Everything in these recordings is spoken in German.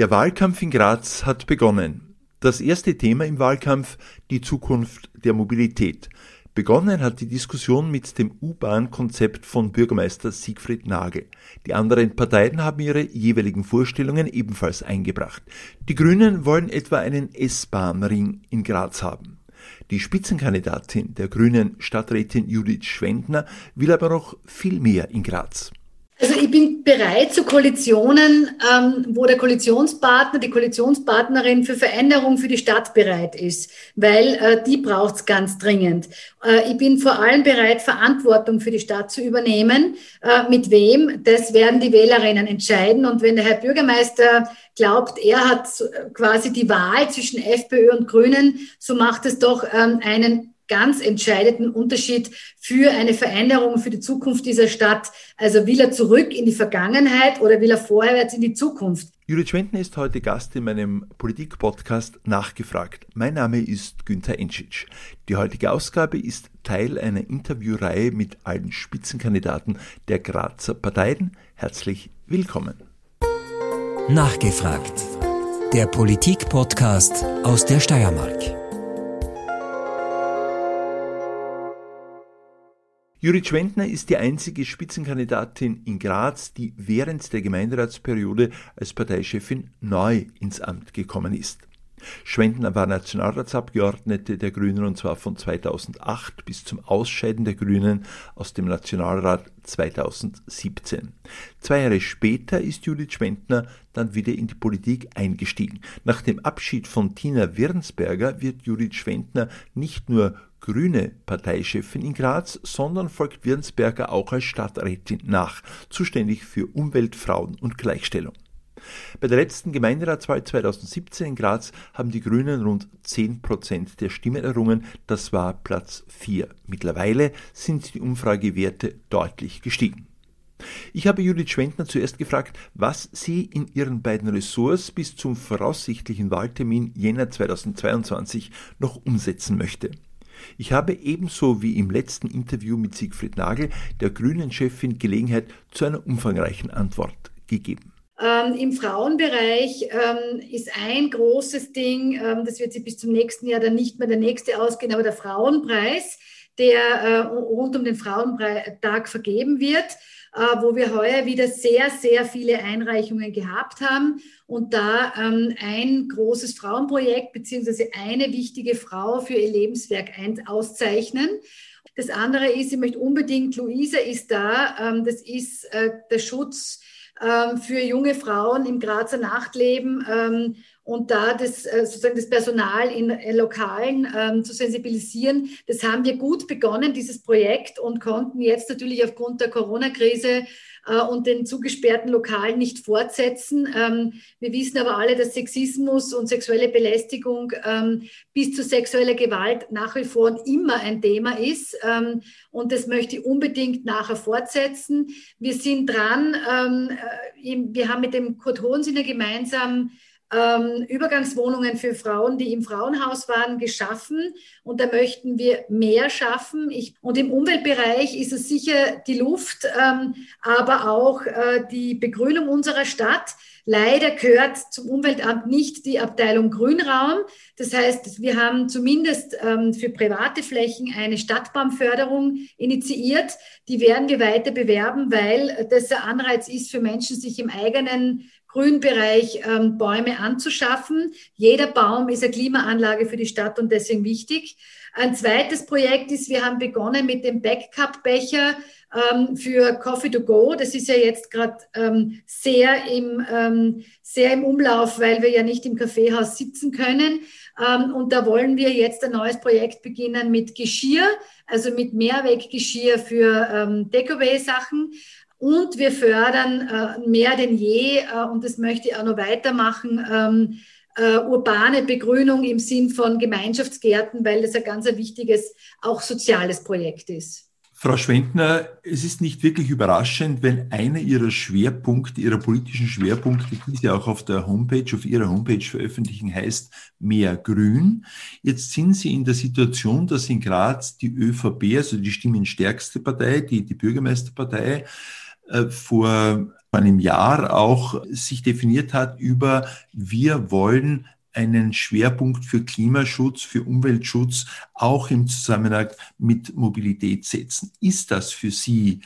Der Wahlkampf in Graz hat begonnen. Das erste Thema im Wahlkampf die Zukunft der Mobilität. Begonnen hat die Diskussion mit dem U-Bahn-Konzept von Bürgermeister Siegfried Nagel. Die anderen Parteien haben ihre jeweiligen Vorstellungen ebenfalls eingebracht. Die Grünen wollen etwa einen S-Bahn-Ring in Graz haben. Die Spitzenkandidatin der Grünen Stadträtin Judith Schwendner will aber noch viel mehr in Graz. Also ich bin bereit zu Koalitionen, ähm, wo der Koalitionspartner, die Koalitionspartnerin für Veränderung für die Stadt bereit ist, weil äh, die braucht es ganz dringend. Äh, ich bin vor allem bereit, Verantwortung für die Stadt zu übernehmen. Äh, mit wem? Das werden die Wählerinnen entscheiden. Und wenn der Herr Bürgermeister glaubt, er hat quasi die Wahl zwischen FPÖ und Grünen, so macht es doch ähm, einen ganz entscheidenden Unterschied für eine Veränderung für die Zukunft dieser Stadt. Also will er zurück in die Vergangenheit oder will er vorwärts in die Zukunft? Judith Schwenden ist heute Gast in meinem Politik-Podcast Nachgefragt. Mein Name ist Günther Enschitsch. Die heutige Ausgabe ist Teil einer Interviewreihe mit allen Spitzenkandidaten der Grazer Parteien. Herzlich willkommen. Nachgefragt. Der Politik-Podcast aus der Steiermark. Judith Schwendner ist die einzige Spitzenkandidatin in Graz, die während der Gemeinderatsperiode als Parteichefin neu ins Amt gekommen ist. Schwendner war Nationalratsabgeordnete der Grünen und zwar von 2008 bis zum Ausscheiden der Grünen aus dem Nationalrat 2017. Zwei Jahre später ist Judith Schwendner dann wieder in die Politik eingestiegen. Nach dem Abschied von Tina Wirnsberger wird Judith Schwendner nicht nur grüne Parteichefin in Graz, sondern folgt Wirnsberger auch als Stadträtin nach, zuständig für Umwelt, Frauen und Gleichstellung. Bei der letzten Gemeinderatswahl 2017 in Graz haben die Grünen rund 10 Prozent der Stimmen errungen. Das war Platz 4. Mittlerweile sind die Umfragewerte deutlich gestiegen. Ich habe Judith Schwendner zuerst gefragt, was sie in ihren beiden Ressorts bis zum voraussichtlichen Wahltermin Jänner 2022 noch umsetzen möchte. Ich habe ebenso wie im letzten Interview mit Siegfried Nagel der Grünen-Chefin Gelegenheit zu einer umfangreichen Antwort gegeben. Ähm, Im Frauenbereich ähm, ist ein großes Ding, ähm, das wird sich bis zum nächsten Jahr dann nicht mehr der nächste ausgehen, aber der Frauenpreis, der äh, rund um den Frauentag vergeben wird. Äh, wo wir heuer wieder sehr, sehr viele Einreichungen gehabt haben und da ähm, ein großes Frauenprojekt beziehungsweise eine wichtige Frau für ihr Lebenswerk auszeichnen. Das andere ist, ich möchte unbedingt, Luisa ist da, ähm, das ist äh, der Schutz ähm, für junge Frauen im Grazer Nachtleben und da das, äh, sozusagen das Personal in äh, Lokalen ähm, zu sensibilisieren. Das haben wir gut begonnen, dieses Projekt, und konnten jetzt natürlich aufgrund der Corona-Krise äh, und den zugesperrten Lokalen nicht fortsetzen. Ähm, wir wissen aber alle, dass Sexismus und sexuelle Belästigung ähm, bis zu sexueller Gewalt nach wie vor und immer ein Thema ist. Ähm, und das möchte ich unbedingt nachher fortsetzen. Wir sind dran, ähm, äh, wir haben mit dem Kurt Hohensinner gemeinsam ähm, Übergangswohnungen für Frauen, die im Frauenhaus waren, geschaffen. Und da möchten wir mehr schaffen. Ich, und im Umweltbereich ist es sicher die Luft, ähm, aber auch äh, die Begrünung unserer Stadt. Leider gehört zum Umweltamt nicht die Abteilung Grünraum. Das heißt, wir haben zumindest ähm, für private Flächen eine Stadtbaumförderung initiiert. Die werden wir weiter bewerben, weil das ein Anreiz ist für Menschen, sich im eigenen Grünbereich ähm, Bäume anzuschaffen. Jeder Baum ist eine Klimaanlage für die Stadt und deswegen wichtig. Ein zweites Projekt ist, wir haben begonnen mit dem Backcup-Becher ähm, für Coffee to Go. Das ist ja jetzt gerade ähm, sehr, im, ähm, sehr im Umlauf, weil wir ja nicht im Kaffeehaus sitzen können. Ähm, und da wollen wir jetzt ein neues Projekt beginnen mit Geschirr, also mit Mehrweggeschirr für ähm, Takeaway-Sachen. Und wir fördern äh, mehr denn je, äh, und das möchte ich auch noch weitermachen, ähm, äh, urbane Begrünung im Sinn von Gemeinschaftsgärten, weil das ein ganz ein wichtiges, auch soziales Projekt ist. Frau Schwendner, es ist nicht wirklich überraschend, wenn einer Ihrer Schwerpunkte, Ihrer politischen Schwerpunkte, die Sie auch auf der Homepage, auf Ihrer Homepage veröffentlichen, heißt mehr Grün. Jetzt sind Sie in der Situation, dass in Graz die ÖVP, also die stimmenstärkste Partei, die, die Bürgermeisterpartei, vor vor einem Jahr auch sich definiert hat über, wir wollen einen Schwerpunkt für Klimaschutz, für Umweltschutz auch im Zusammenhang mit Mobilität setzen. Ist das für Sie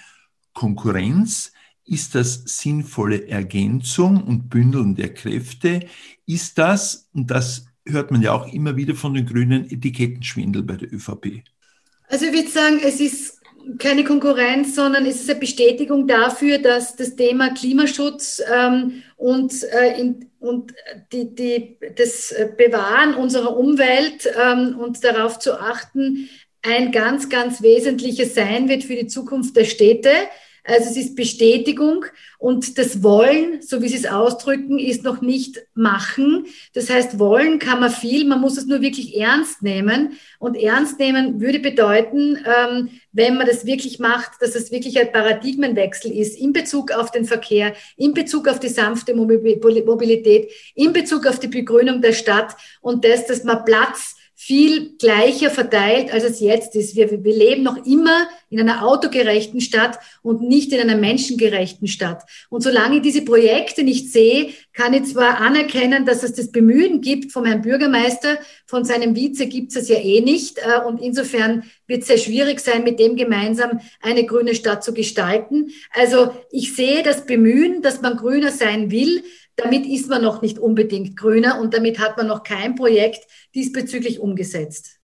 Konkurrenz? Ist das sinnvolle Ergänzung und Bündeln der Kräfte? Ist das, und das hört man ja auch immer wieder von den Grünen, Etikettenschwindel bei der ÖVP? Also ich würde sagen, es ist keine Konkurrenz, sondern es ist eine Bestätigung dafür, dass das Thema Klimaschutz ähm, und, äh, in, und die, die, das Bewahren unserer Umwelt ähm, und darauf zu achten ein ganz, ganz wesentliches sein wird für die Zukunft der Städte. Also es ist Bestätigung und das Wollen, so wie Sie es ausdrücken, ist noch nicht machen. Das heißt, wollen kann man viel, man muss es nur wirklich ernst nehmen. Und ernst nehmen würde bedeuten, ähm, wenn man das wirklich macht, dass es wirklich ein Paradigmenwechsel ist in Bezug auf den Verkehr, in Bezug auf die sanfte Mobilität, in Bezug auf die Begrünung der Stadt und das, dass man Platz viel gleicher verteilt, als es jetzt ist. Wir, wir leben noch immer in einer autogerechten Stadt und nicht in einer menschengerechten Stadt. Und solange ich diese Projekte nicht sehe, kann ich zwar anerkennen, dass es das Bemühen gibt vom Herrn Bürgermeister, von seinem Vize gibt es ja eh nicht. Äh, und insofern wird es sehr schwierig sein, mit dem gemeinsam eine grüne Stadt zu gestalten. Also ich sehe das Bemühen, dass man grüner sein will. Damit ist man noch nicht unbedingt grüner und damit hat man noch kein Projekt diesbezüglich umgesetzt.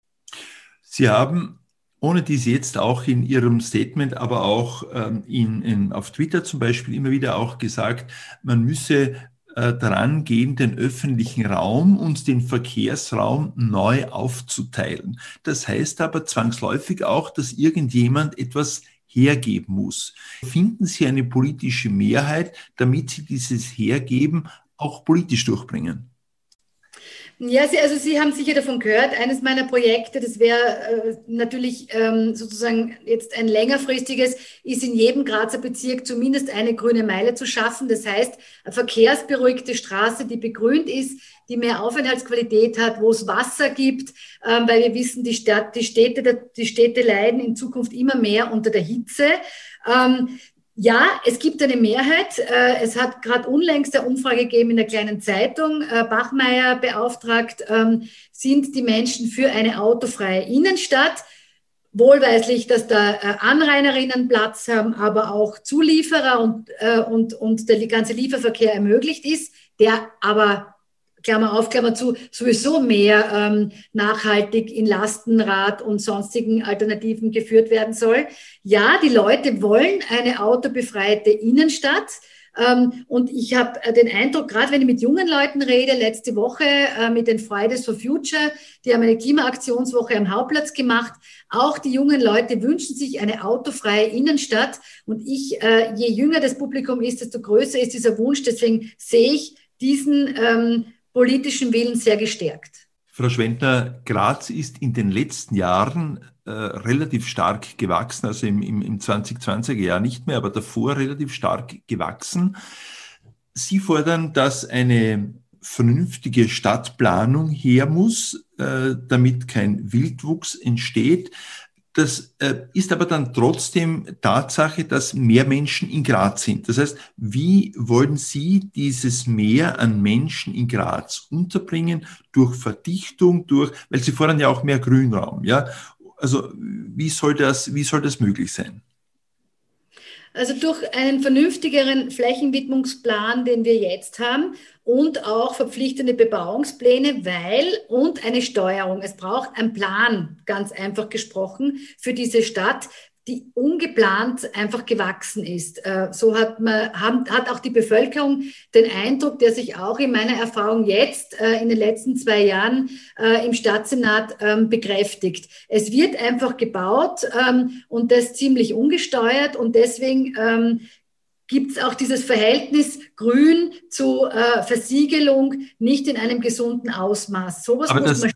Sie haben, ohne dies jetzt auch in Ihrem Statement, aber auch ähm, in, in, auf Twitter zum Beispiel immer wieder auch gesagt, man müsse äh, daran gehen, den öffentlichen Raum und den Verkehrsraum neu aufzuteilen. Das heißt aber zwangsläufig auch, dass irgendjemand etwas hergeben muss. Finden Sie eine politische Mehrheit, damit Sie dieses Hergeben auch politisch durchbringen? Ja, Sie, also Sie haben sicher davon gehört. Eines meiner Projekte, das wäre äh, natürlich ähm, sozusagen jetzt ein längerfristiges, ist in jedem Grazer Bezirk zumindest eine grüne Meile zu schaffen. Das heißt, eine verkehrsberuhigte Straße, die begrünt ist, die mehr Aufenthaltsqualität hat, wo es Wasser gibt, ähm, weil wir wissen, die, Stadt, die, Städte, die Städte leiden in Zukunft immer mehr unter der Hitze. Ähm, ja, es gibt eine Mehrheit. Äh, es hat gerade unlängst eine Umfrage gegeben in der kleinen Zeitung. Äh, Bachmeier beauftragt, ähm, sind die Menschen für eine autofreie Innenstadt. Wohlweislich, dass da äh, Anrainerinnen Platz haben, aber auch Zulieferer und, und, und der ganze Lieferverkehr ermöglicht ist, der aber Klammer auf, Klammer zu, sowieso mehr ähm, nachhaltig in Lastenrad und sonstigen Alternativen geführt werden soll. Ja, die Leute wollen eine autobefreite Innenstadt. Ähm, und ich habe äh, den Eindruck, gerade wenn ich mit jungen Leuten rede, letzte Woche äh, mit den Fridays for Future, die haben eine Klimaaktionswoche am Hauptplatz gemacht. Auch die jungen Leute wünschen sich eine autofreie Innenstadt. Und ich, äh, je jünger das Publikum ist, desto größer ist dieser Wunsch. Deswegen sehe ich diesen ähm, politischen Willen sehr gestärkt. Frau Schwentner, Graz ist in den letzten Jahren äh, relativ stark gewachsen, also im, im, im 2020er Jahr nicht mehr, aber davor relativ stark gewachsen. Sie fordern, dass eine vernünftige Stadtplanung her muss, äh, damit kein Wildwuchs entsteht. Das äh, ist aber dann trotzdem Tatsache, dass mehr Menschen in Graz sind. Das heißt, wie wollen Sie dieses Mehr an Menschen in Graz unterbringen? Durch Verdichtung, durch, weil Sie fordern ja auch mehr Grünraum, ja? Also, wie soll das, wie soll das möglich sein? Also durch einen vernünftigeren Flächenwidmungsplan, den wir jetzt haben und auch verpflichtende Bebauungspläne, weil und eine Steuerung. Es braucht einen Plan, ganz einfach gesprochen, für diese Stadt, die ungeplant einfach gewachsen ist. Äh, so hat man, hat auch die Bevölkerung den Eindruck, der sich auch in meiner Erfahrung jetzt äh, in den letzten zwei Jahren äh, im Stadtsenat ähm, bekräftigt. Es wird einfach gebaut ähm, und das ziemlich ungesteuert und deswegen ähm, gibt es auch dieses Verhältnis Grün zu Versiegelung nicht in einem gesunden Ausmaß. Sowas Aber muss man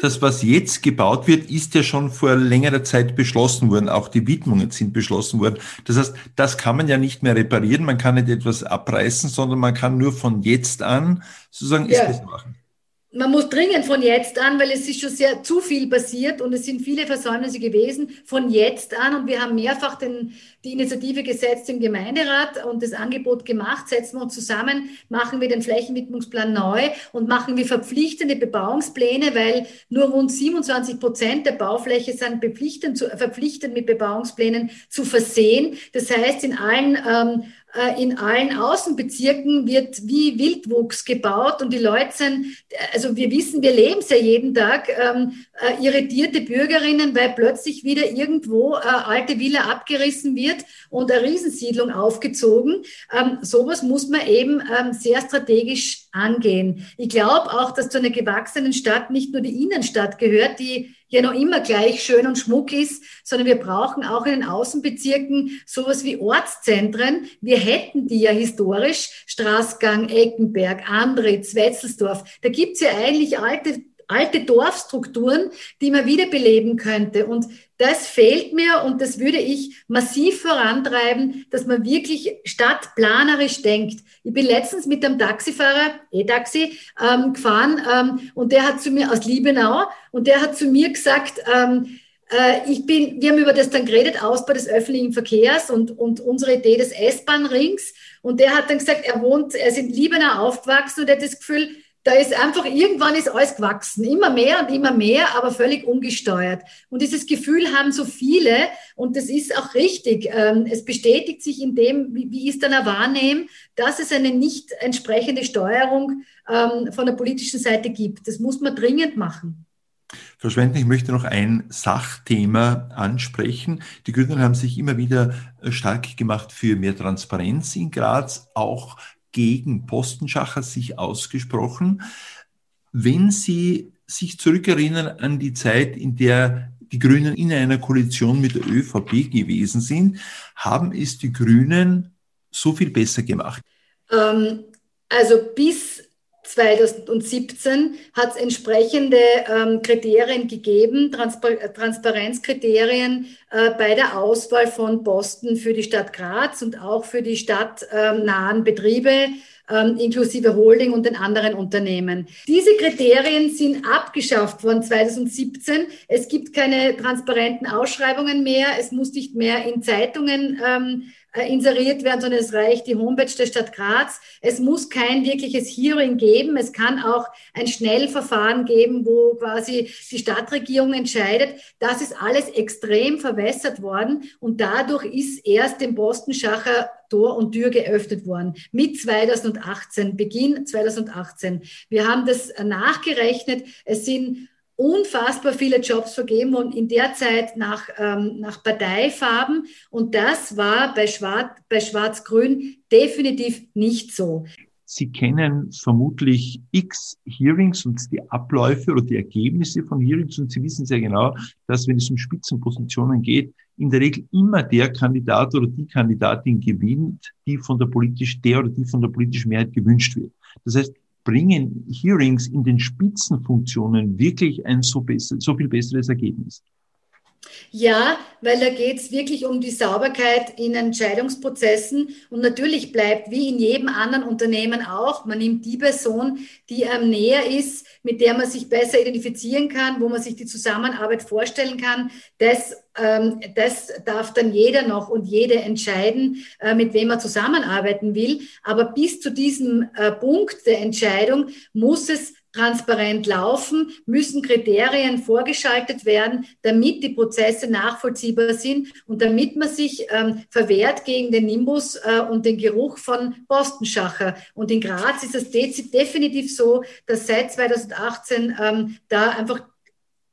das, was jetzt gebaut wird, ist ja schon vor längerer Zeit beschlossen worden. Auch die Widmungen sind beschlossen worden. Das heißt, das kann man ja nicht mehr reparieren. Man kann nicht etwas abreißen, sondern man kann nur von jetzt an sozusagen ja. es besser machen. Man muss dringend von jetzt an, weil es ist schon sehr zu viel passiert und es sind viele Versäumnisse gewesen, von jetzt an. Und wir haben mehrfach den, die Initiative gesetzt im Gemeinderat und das Angebot gemacht. Setzen wir uns zusammen, machen wir den Flächenwidmungsplan neu und machen wir verpflichtende Bebauungspläne, weil nur rund 27 Prozent der Baufläche sind verpflichtend, verpflichtend mit Bebauungsplänen zu versehen. Das heißt, in allen ähm, äh, in allen Außenbezirken wird wie Wildwuchs gebaut und die Leute sind, also wir wissen, wir leben es ja jeden Tag, ähm, äh, irritierte Bürgerinnen, weil plötzlich wieder irgendwo äh, alte Villa abgerissen wird und eine Riesensiedlung aufgezogen. Ähm, sowas muss man eben ähm, sehr strategisch angehen. Ich glaube auch, dass zu einer gewachsenen Stadt nicht nur die Innenstadt gehört, die ja noch immer gleich schön und schmuck ist, sondern wir brauchen auch in den Außenbezirken sowas wie Ortszentren. Wir hätten die ja historisch, Straßgang, Eckenberg, Andritz, Wetzelsdorf. Da gibt's ja eigentlich alte alte Dorfstrukturen, die man wiederbeleben könnte. Und das fehlt mir und das würde ich massiv vorantreiben, dass man wirklich stadtplanerisch denkt. Ich bin letztens mit einem Taxifahrer, E-Taxi, ähm, gefahren ähm, und der hat zu mir aus Liebenau und der hat zu mir gesagt, ähm, äh, ich bin, wir haben über das dann geredet, Ausbau des öffentlichen Verkehrs und, und unsere Idee des S-Bahn-Rings. Und der hat dann gesagt, er wohnt, er ist in Liebenau aufgewachsen und er hat das Gefühl, da ist einfach, irgendwann ist alles gewachsen, immer mehr und immer mehr, aber völlig ungesteuert. Und dieses Gefühl haben so viele und das ist auch richtig. Ähm, es bestätigt sich in dem, wie ich es dann wahrnehme, dass es eine nicht entsprechende Steuerung ähm, von der politischen Seite gibt. Das muss man dringend machen. Frau Schwenten, ich möchte noch ein Sachthema ansprechen. Die Grünen haben sich immer wieder äh, stark gemacht für mehr Transparenz in Graz, auch gegen Postenschacher sich ausgesprochen. Wenn Sie sich zurückerinnern an die Zeit, in der die Grünen in einer Koalition mit der ÖVP gewesen sind, haben es die Grünen so viel besser gemacht? Ähm, also bis 2017 hat es entsprechende ähm, Kriterien gegeben, Transpar Transparenzkriterien äh, bei der Auswahl von Posten für die Stadt Graz und auch für die stadtnahen ähm, Betriebe ähm, inklusive Holding und den anderen Unternehmen. Diese Kriterien sind abgeschafft worden 2017. Es gibt keine transparenten Ausschreibungen mehr. Es muss nicht mehr in Zeitungen ähm, äh, inseriert werden, sondern es reicht die Homepage der Stadt Graz. Es muss kein wirkliches Hearing geben. Es kann auch ein Schnellverfahren geben, wo quasi die Stadtregierung entscheidet. Das ist alles extrem verwässert worden und dadurch ist erst dem Bostenschacher Tor und Tür geöffnet worden mit 2018, Beginn 2018. Wir haben das nachgerechnet. Es sind unfassbar viele Jobs vergeben und in der Zeit nach, ähm, nach Parteifarben. Und das war bei, Schwarz, bei Schwarz-Grün definitiv nicht so. Sie kennen vermutlich x Hearings und die Abläufe oder die Ergebnisse von Hearings und Sie wissen sehr genau, dass wenn es um Spitzenpositionen geht, in der Regel immer der Kandidat oder die Kandidatin gewinnt, die von der politisch, der oder die von der politischen Mehrheit gewünscht wird. Das heißt, bringen Hearings in den Spitzenfunktionen wirklich ein so, besser, so viel besseres Ergebnis? Ja, weil da geht es wirklich um die Sauberkeit in Entscheidungsprozessen. Und natürlich bleibt, wie in jedem anderen Unternehmen auch, man nimmt die Person, die am näher ist, mit der man sich besser identifizieren kann, wo man sich die Zusammenarbeit vorstellen kann. Das, ähm, das darf dann jeder noch und jede entscheiden, äh, mit wem er zusammenarbeiten will. Aber bis zu diesem äh, Punkt der Entscheidung muss es transparent laufen, müssen Kriterien vorgeschaltet werden, damit die Prozesse nachvollziehbar sind und damit man sich ähm, verwehrt gegen den Nimbus äh, und den Geruch von Postenschacher. Und in Graz ist es definitiv so, dass seit 2018 ähm, da einfach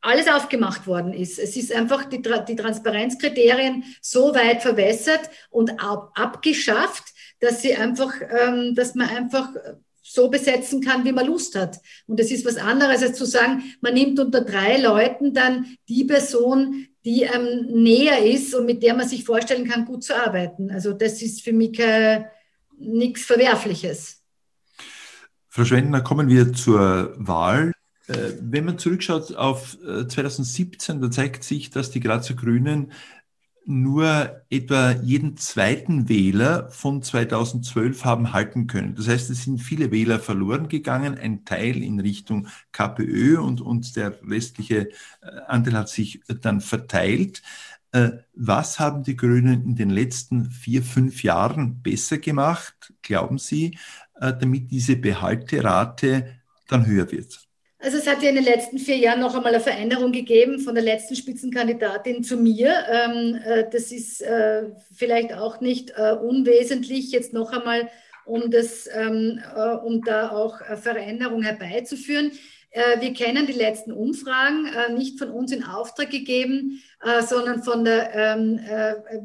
alles aufgemacht worden ist. Es ist einfach die, die Transparenzkriterien so weit verwässert und ab, abgeschafft, dass sie einfach, ähm, dass man einfach so besetzen kann, wie man Lust hat. Und es ist was anderes, als zu sagen, man nimmt unter drei Leuten dann die Person, die ähm, näher ist und mit der man sich vorstellen kann, gut zu arbeiten. Also das ist für mich nichts Verwerfliches. Frau Schwendner, kommen wir zur Wahl. Äh, wenn man zurückschaut auf 2017, äh, da zeigt sich, dass die Grazer Grünen nur etwa jeden zweiten Wähler von 2012 haben halten können. Das heißt, es sind viele Wähler verloren gegangen, ein Teil in Richtung KPÖ und, und der restliche äh, Anteil hat sich dann verteilt. Äh, was haben die Grünen in den letzten vier, fünf Jahren besser gemacht, glauben Sie, äh, damit diese Behalterate dann höher wird? Also es hat ja in den letzten vier Jahren noch einmal eine Veränderung gegeben von der letzten Spitzenkandidatin zu mir. Ähm, äh, das ist vielleicht auch nicht unwesentlich, jetzt noch einmal, um, das, ähm, um da auch Veränderung herbeizuführen. Äh, wir kennen die letzten Umfragen, äh, nicht von uns in Auftrag gegeben, äh, sondern von der, ähm,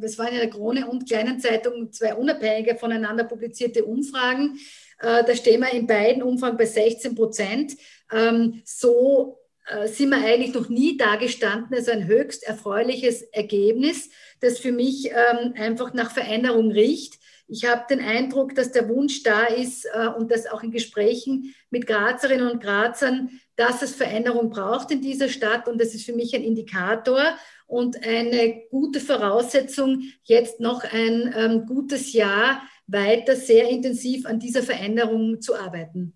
es waren in der Krone und Kleinen Zeitung zwei unabhängige voneinander publizierte Umfragen. Da stehen wir in beiden Umfragen bei 16 Prozent. Ähm, so sind wir eigentlich noch nie dagestanden. Also ein höchst erfreuliches Ergebnis, das für mich ähm, einfach nach Veränderung riecht. Ich habe den Eindruck, dass der Wunsch da ist äh, und dass auch in Gesprächen mit Grazerinnen und Grazern, dass es Veränderung braucht in dieser Stadt. Und das ist für mich ein Indikator und eine gute Voraussetzung, jetzt noch ein ähm, gutes Jahr weiter sehr intensiv an dieser Veränderung zu arbeiten.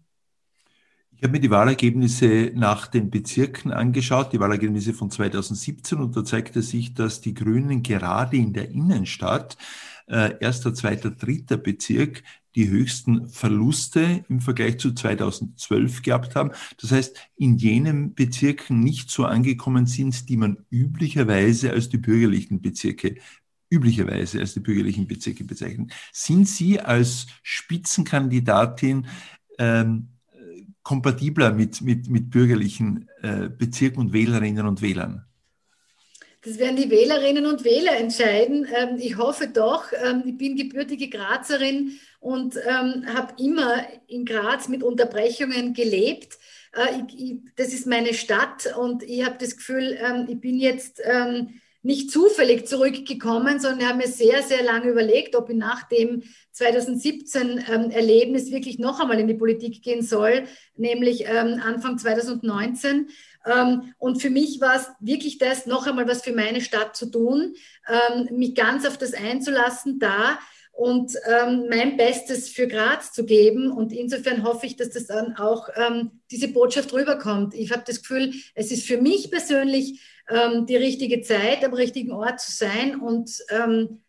Ich habe mir die Wahlergebnisse nach den Bezirken angeschaut, die Wahlergebnisse von 2017, und da zeigte sich, dass die Grünen gerade in der Innenstadt äh, erster, zweiter, dritter Bezirk die höchsten Verluste im Vergleich zu 2012 gehabt haben. Das heißt, in jenen Bezirken nicht so angekommen sind, die man üblicherweise als die bürgerlichen Bezirke üblicherweise als die bürgerlichen Bezirke bezeichnen. Sind Sie als Spitzenkandidatin ähm, kompatibler mit, mit, mit bürgerlichen äh, Bezirken und Wählerinnen und Wählern? Das werden die Wählerinnen und Wähler entscheiden. Ähm, ich hoffe doch. Ähm, ich bin gebürtige Grazerin und ähm, habe immer in Graz mit Unterbrechungen gelebt. Äh, ich, ich, das ist meine Stadt und ich habe das Gefühl, ich bin jetzt nicht zufällig zurückgekommen, sondern habe mir sehr, sehr lange überlegt, ob ich nach dem 2017 ähm, Erlebnis wirklich noch einmal in die Politik gehen soll, nämlich ähm, Anfang 2019. Ähm, und für mich war es wirklich das, noch einmal was für meine Stadt zu tun, ähm, mich ganz auf das einzulassen, da und ähm, mein Bestes für Graz zu geben. Und insofern hoffe ich, dass das dann auch ähm, diese Botschaft rüberkommt. Ich habe das Gefühl, es ist für mich persönlich ähm, die richtige Zeit, am richtigen Ort zu sein und ähm,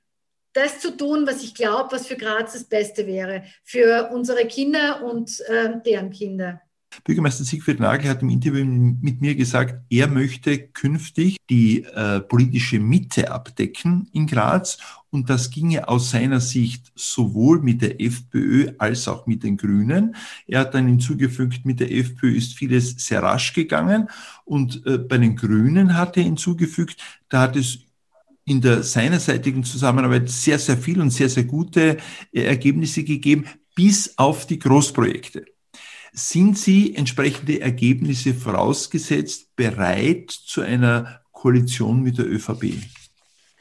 das zu tun, was ich glaube, was für Graz das Beste wäre, für unsere Kinder und äh, deren Kinder. Bürgermeister Siegfried Nagel hat im Interview mit mir gesagt, er möchte künftig die äh, politische Mitte abdecken in Graz und das ginge aus seiner Sicht sowohl mit der FPÖ als auch mit den Grünen. Er hat dann hinzugefügt, mit der FPÖ ist vieles sehr rasch gegangen und äh, bei den Grünen hat er hinzugefügt, da hat es in der seinerseitigen Zusammenarbeit sehr, sehr viel und sehr, sehr gute äh, Ergebnisse gegeben, bis auf die Großprojekte. Sind Sie entsprechende Ergebnisse vorausgesetzt bereit zu einer Koalition mit der ÖVP?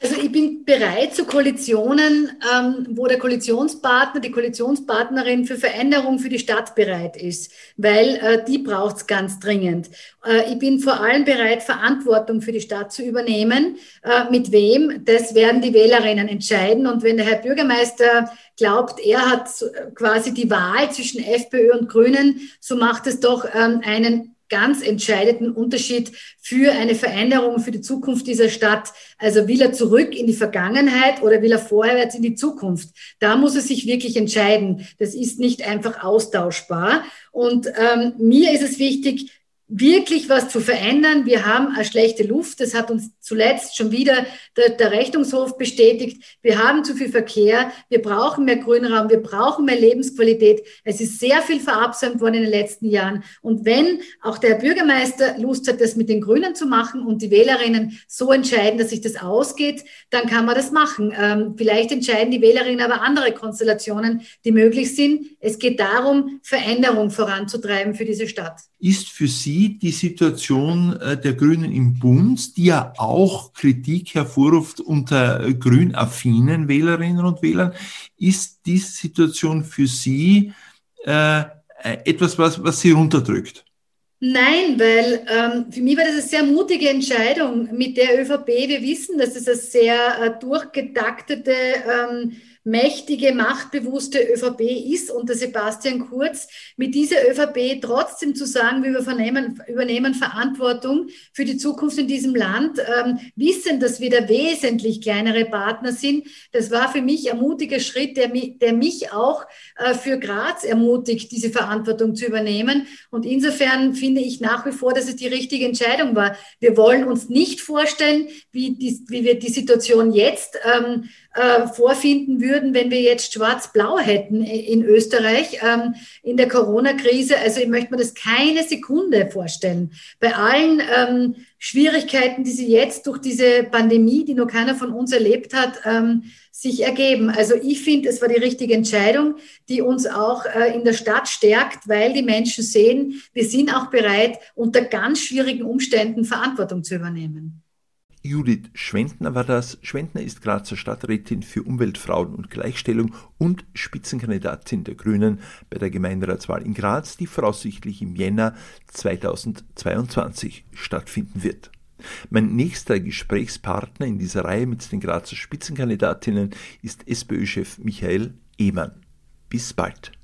Also ich bin bereit zu Koalitionen, ähm, wo der Koalitionspartner, die Koalitionspartnerin für Veränderung für die Stadt bereit ist, weil äh, die braucht es ganz dringend. Äh, ich bin vor allem bereit, Verantwortung für die Stadt zu übernehmen. Äh, mit wem? Das werden die Wählerinnen entscheiden. Und wenn der Herr Bürgermeister glaubt, er hat quasi die Wahl zwischen FPÖ und Grünen, so macht es doch ähm, einen ganz entscheidenden Unterschied für eine Veränderung für die Zukunft dieser Stadt. Also will er zurück in die Vergangenheit oder will er vorwärts in die Zukunft? Da muss er sich wirklich entscheiden. Das ist nicht einfach austauschbar. Und ähm, mir ist es wichtig, wirklich was zu verändern. Wir haben eine schlechte Luft. Das hat uns zuletzt schon wieder der, der, Rechnungshof bestätigt. Wir haben zu viel Verkehr. Wir brauchen mehr Grünraum. Wir brauchen mehr Lebensqualität. Es ist sehr viel verabsäumt worden in den letzten Jahren. Und wenn auch der Bürgermeister Lust hat, das mit den Grünen zu machen und die Wählerinnen so entscheiden, dass sich das ausgeht, dann kann man das machen. Ähm, vielleicht entscheiden die Wählerinnen aber andere Konstellationen, die möglich sind. Es geht darum, Veränderung voranzutreiben für diese Stadt. Ist für Sie die Situation äh, der Grünen im Bund, die ja auch Kritik hervorruft unter grünaffinen Wählerinnen und Wählern. Ist diese Situation für Sie äh, etwas, was, was Sie runterdrückt? Nein, weil ähm, für mich war das eine sehr mutige Entscheidung mit der ÖVP. Wir wissen, dass es eine sehr äh, durchgetaktete ähm, mächtige, machtbewusste ÖVP ist und der Sebastian Kurz mit dieser ÖVP trotzdem zu sagen, wir übernehmen, übernehmen Verantwortung für die Zukunft in diesem Land, ähm, wissen, dass wir da wesentlich kleinere Partner sind. Das war für mich ein mutiger Schritt, der, der mich auch äh, für Graz ermutigt, diese Verantwortung zu übernehmen. Und insofern finde ich nach wie vor, dass es die richtige Entscheidung war. Wir wollen uns nicht vorstellen, wie, die, wie wir die Situation jetzt ähm, äh, vorfinden würden, wenn wir jetzt schwarz-blau hätten in Österreich ähm, in der Corona-Krise. Also ich möchte mir das keine Sekunde vorstellen. Bei allen ähm, Schwierigkeiten, die sie jetzt durch diese Pandemie, die noch keiner von uns erlebt hat, ähm, sich ergeben. Also ich finde, es war die richtige Entscheidung, die uns auch äh, in der Stadt stärkt, weil die Menschen sehen, wir sind auch bereit, unter ganz schwierigen Umständen Verantwortung zu übernehmen. Judith Schwentner war das. Schwentner ist Grazer Stadträtin für Umwelt, Frauen und Gleichstellung und Spitzenkandidatin der Grünen bei der Gemeinderatswahl in Graz, die voraussichtlich im Jänner 2022 stattfinden wird. Mein nächster Gesprächspartner in dieser Reihe mit den Grazer Spitzenkandidatinnen ist SPÖ-Chef Michael Ehmann. Bis bald.